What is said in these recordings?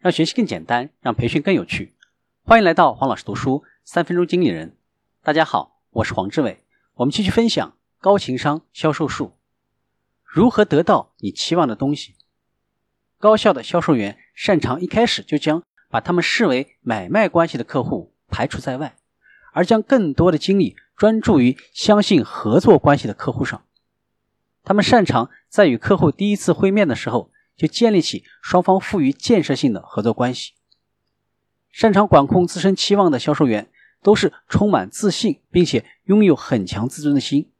让学习更简单，让培训更有趣。欢迎来到黄老师读书三分钟经理人。大家好，我是黄志伟。我们继续分享高情商销售术，如何得到你期望的东西。高效的销售员擅长一开始就将把他们视为买卖关系的客户排除在外，而将更多的精力专注于相信合作关系的客户上。他们擅长在与客户第一次会面的时候就建立起双方富于建设性的合作关系。擅长管控自身期望的销售员都是充满自信，并且拥有很强自尊的心。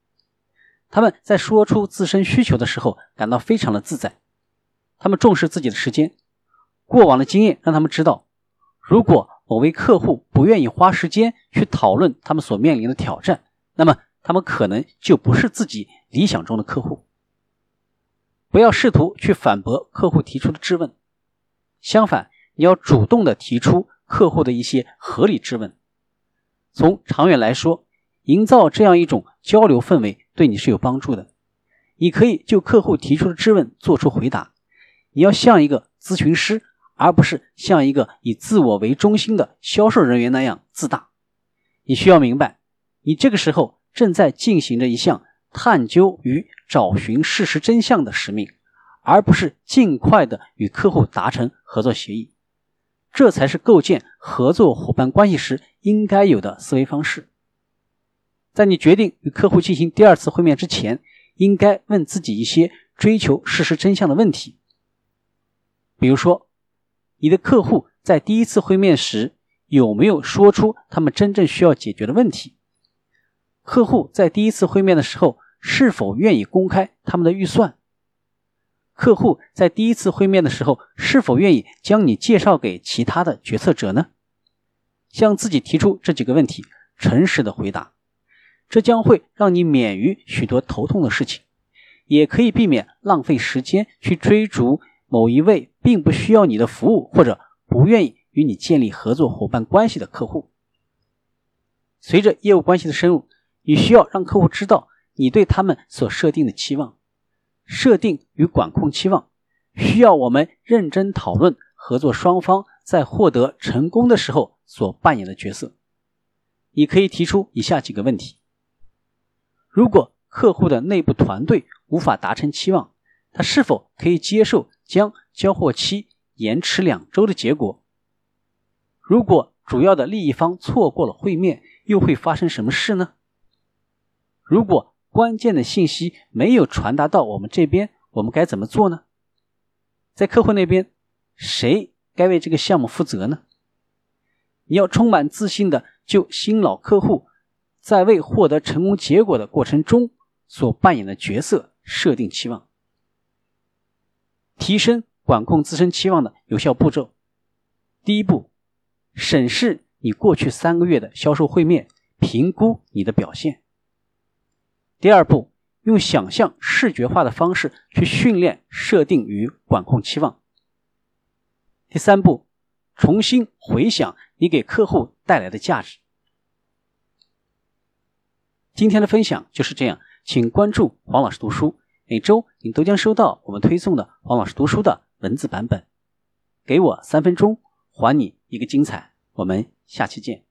他们在说出自身需求的时候感到非常的自在。他们重视自己的时间。过往的经验让他们知道，如果某位客户不愿意花时间去讨论他们所面临的挑战，那么他们可能就不是自己。理想中的客户，不要试图去反驳客户提出的质问，相反，你要主动的提出客户的一些合理质问。从长远来说，营造这样一种交流氛围对你是有帮助的。你可以就客户提出的质问做出回答。你要像一个咨询师，而不是像一个以自我为中心的销售人员那样自大。你需要明白，你这个时候正在进行着一项。探究与找寻事实真相的使命，而不是尽快的与客户达成合作协议，这才是构建合作伙伴关系时应该有的思维方式。在你决定与客户进行第二次会面之前，应该问自己一些追求事实真相的问题。比如说，你的客户在第一次会面时有没有说出他们真正需要解决的问题？客户在第一次会面的时候是否愿意公开他们的预算？客户在第一次会面的时候是否愿意将你介绍给其他的决策者呢？向自己提出这几个问题，诚实的回答，这将会让你免于许多头痛的事情，也可以避免浪费时间去追逐某一位并不需要你的服务或者不愿意与你建立合作伙伴关系的客户。随着业务关系的深入。你需要让客户知道你对他们所设定的期望，设定与管控期望，需要我们认真讨论合作双方在获得成功的时候所扮演的角色。你可以提出以下几个问题：如果客户的内部团队无法达成期望，他是否可以接受将交货期延迟两周的结果？如果主要的利益方错过了会面，又会发生什么事呢？如果关键的信息没有传达到我们这边，我们该怎么做呢？在客户那边，谁该为这个项目负责呢？你要充满自信的就新老客户在为获得成功结果的过程中所扮演的角色设定期望，提升管控自身期望的有效步骤。第一步，审视你过去三个月的销售会面，评估你的表现。第二步，用想象视觉化的方式去训练设定与管控期望。第三步，重新回想你给客户带来的价值。今天的分享就是这样，请关注黄老师读书，每周你都将收到我们推送的黄老师读书的文字版本。给我三分钟，还你一个精彩。我们下期见。